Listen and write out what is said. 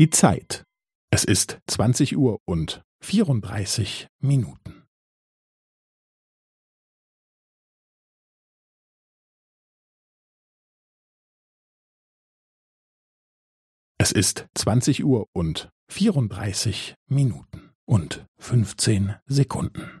die Zeit. Es ist 20 Uhr und 34 Minuten. Es ist 20 Uhr und 34 Minuten und 15 Sekunden.